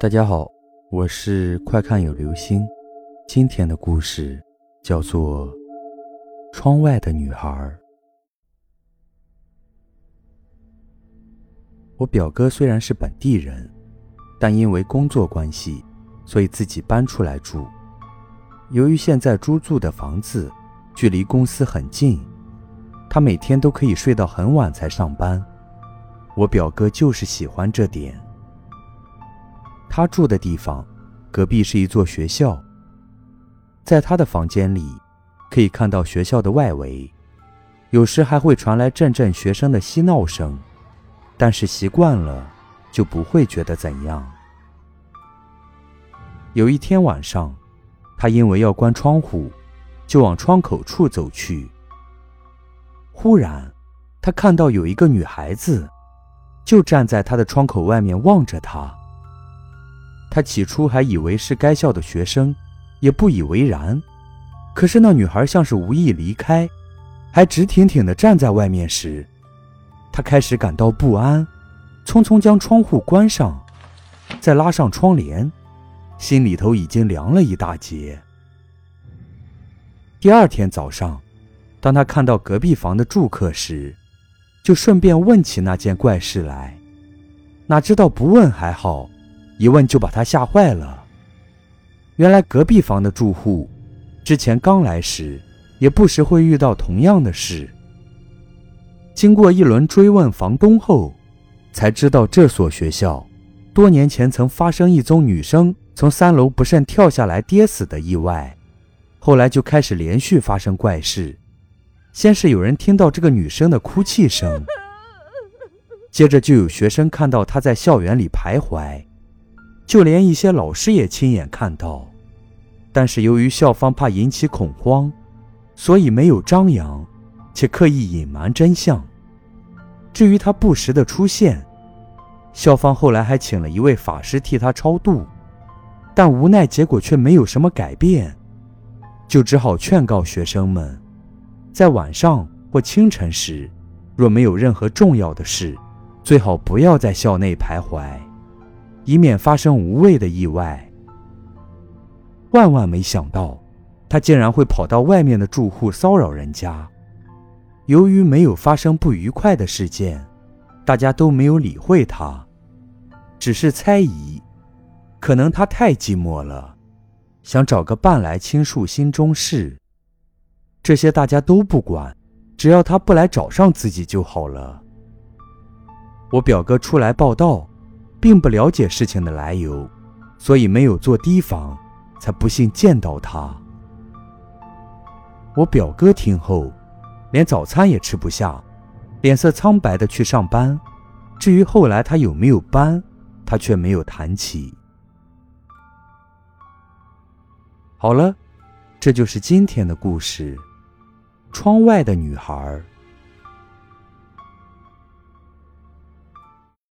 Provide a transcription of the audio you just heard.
大家好，我是快看有流星。今天的故事叫做《窗外的女孩》。我表哥虽然是本地人，但因为工作关系，所以自己搬出来住。由于现在租住的房子距离公司很近，他每天都可以睡到很晚才上班。我表哥就是喜欢这点。他住的地方，隔壁是一座学校。在他的房间里，可以看到学校的外围，有时还会传来阵阵学生的嬉闹声，但是习惯了，就不会觉得怎样。有一天晚上，他因为要关窗户，就往窗口处走去。忽然，他看到有一个女孩子，就站在他的窗口外面望着他。他起初还以为是该校的学生，也不以为然。可是那女孩像是无意离开，还直挺挺地站在外面时，他开始感到不安，匆匆将窗户关上，再拉上窗帘，心里头已经凉了一大截。第二天早上，当他看到隔壁房的住客时，就顺便问起那件怪事来。哪知道不问还好。一问就把他吓坏了。原来隔壁房的住户之前刚来时，也不时会遇到同样的事。经过一轮追问房东后，才知道这所学校多年前曾发生一宗女生从三楼不慎跳下来跌死的意外，后来就开始连续发生怪事。先是有人听到这个女生的哭泣声，接着就有学生看到她在校园里徘徊。就连一些老师也亲眼看到，但是由于校方怕引起恐慌，所以没有张扬，且刻意隐瞒真相。至于他不时的出现，校方后来还请了一位法师替他超度，但无奈结果却没有什么改变，就只好劝告学生们，在晚上或清晨时，若没有任何重要的事，最好不要在校内徘徊。以免发生无谓的意外。万万没想到，他竟然会跑到外面的住户骚扰人家。由于没有发生不愉快的事件，大家都没有理会他，只是猜疑，可能他太寂寞了，想找个伴来倾诉心中事。这些大家都不管，只要他不来找上自己就好了。我表哥出来报道。并不了解事情的来由，所以没有做提防，才不幸见到他。我表哥听后，连早餐也吃不下，脸色苍白的去上班。至于后来他有没有搬，他却没有谈起。好了，这就是今天的故事。窗外的女孩。